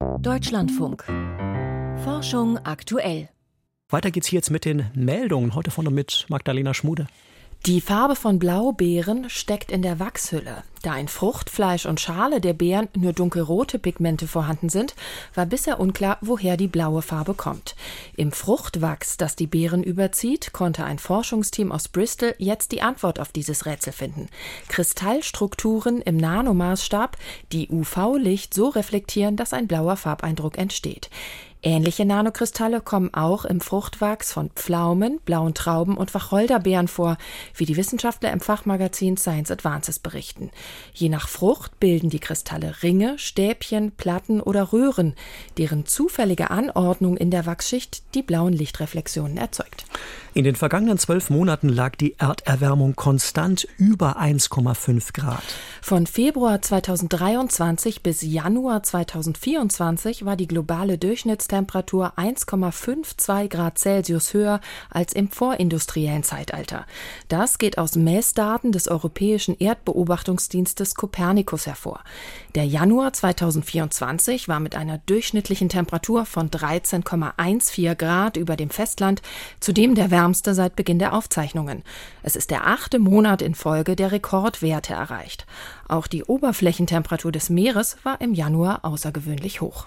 Deutschlandfunk. Forschung aktuell. Weiter geht's hier jetzt mit den Meldungen. Heute vorne mit Magdalena Schmude. Die Farbe von Blaubeeren steckt in der Wachshülle. Da in Frucht, Fleisch und Schale der Beeren nur dunkelrote Pigmente vorhanden sind, war bisher unklar, woher die blaue Farbe kommt. Im Fruchtwachs, das die Beeren überzieht, konnte ein Forschungsteam aus Bristol jetzt die Antwort auf dieses Rätsel finden. Kristallstrukturen im Nanomaßstab, die UV-Licht so reflektieren, dass ein blauer Farbeindruck entsteht. Ähnliche Nanokristalle kommen auch im Fruchtwachs von Pflaumen, blauen Trauben und Wacholderbeeren vor, wie die Wissenschaftler im Fachmagazin Science Advances berichten. Je nach Frucht bilden die Kristalle Ringe, Stäbchen, Platten oder Röhren, deren zufällige Anordnung in der Wachsschicht die blauen Lichtreflexionen erzeugt. In den vergangenen zwölf Monaten lag die Erderwärmung konstant über 1,5 Grad. Von Februar 2023 bis Januar 2024 war die globale Durchschnittstemperatur 1,52 Grad Celsius höher als im vorindustriellen Zeitalter. Das geht aus Messdaten des Europäischen Erdbeobachtungsdienstes Copernicus hervor. Der Januar 2024 war mit einer durchschnittlichen Temperatur von 13,14 Grad über dem Festland zudem der wärmste seit Beginn der Aufzeichnungen. Es ist der achte Monat in Folge, der Rekordwerte erreicht. Auch die Oberflächentemperatur des Meeres war im Januar außergewöhnlich hoch.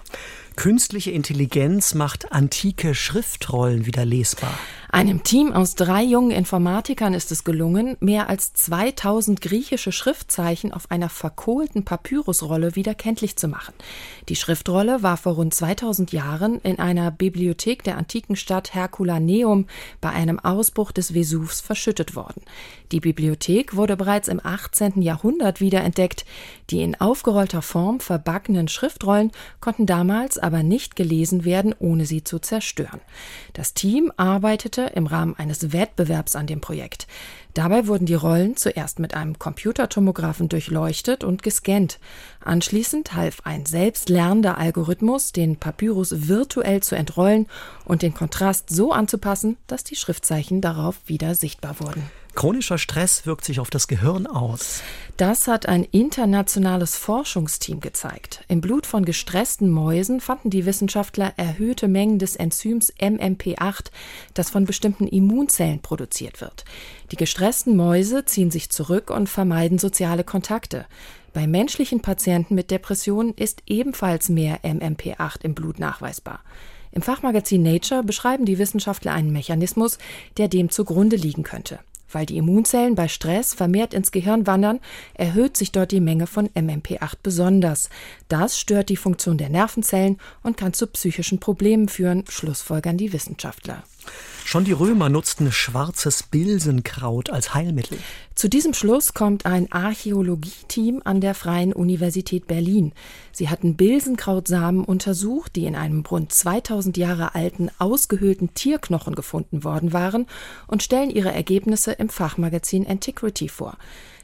Künstliche Intelligenz macht antike Schriftrollen wieder lesbar. Einem Team aus drei jungen Informatikern ist es gelungen, mehr als 2000 griechische Schriftzeichen auf einer verkohlten Papyrusrolle wieder kenntlich zu machen. Die Schriftrolle war vor rund 2000 Jahren in einer Bibliothek der antiken Stadt Herculaneum bei einem Ausbruch des Vesuvs verschüttet worden. Die Bibliothek wurde bereits im 18. Jahrhundert wiederentdeckt. Die in aufgerollter Form verbackenen Schriftrollen konnten damals aber nicht gelesen werden, ohne sie zu zerstören. Das Team arbeitete im Rahmen eines Wettbewerbs an dem Projekt. Dabei wurden die Rollen zuerst mit einem Computertomographen durchleuchtet und gescannt. Anschließend half ein selbstlernender Algorithmus, den Papyrus virtuell zu entrollen und den Kontrast so anzupassen, dass die Schriftzeichen darauf wieder sichtbar wurden. Chronischer Stress wirkt sich auf das Gehirn aus. Das hat ein internationales Forschungsteam gezeigt. Im Blut von gestressten Mäusen fanden die Wissenschaftler erhöhte Mengen des Enzyms MMP8, das von bestimmten Immunzellen produziert wird. Die gestressten Mäuse ziehen sich zurück und vermeiden soziale Kontakte. Bei menschlichen Patienten mit Depressionen ist ebenfalls mehr MMP8 im Blut nachweisbar. Im Fachmagazin Nature beschreiben die Wissenschaftler einen Mechanismus, der dem zugrunde liegen könnte. Weil die Immunzellen bei Stress vermehrt ins Gehirn wandern, erhöht sich dort die Menge von MMP8 besonders. Das stört die Funktion der Nervenzellen und kann zu psychischen Problemen führen, schlussfolgern die Wissenschaftler. Schon die Römer nutzten schwarzes Bilsenkraut als Heilmittel. Zu diesem Schluss kommt ein Archäologieteam an der Freien Universität Berlin. Sie hatten Bilsenkrautsamen untersucht, die in einem rund 2000 Jahre alten ausgehöhlten Tierknochen gefunden worden waren und stellen ihre Ergebnisse im Fachmagazin Antiquity vor.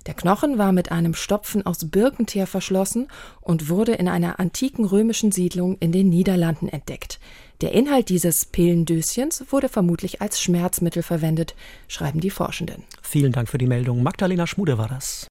Der Knochen war mit einem Stopfen aus Birkenteer verschlossen und wurde in einer antiken römischen Siedlung in den Niederlanden entdeckt. Der Inhalt dieses Pillendöschens wurde vermutlich als Schmerzmittel verwendet, schreiben die Forschenden. Vielen Dank für die Meldung. Magdalena Schmude war das.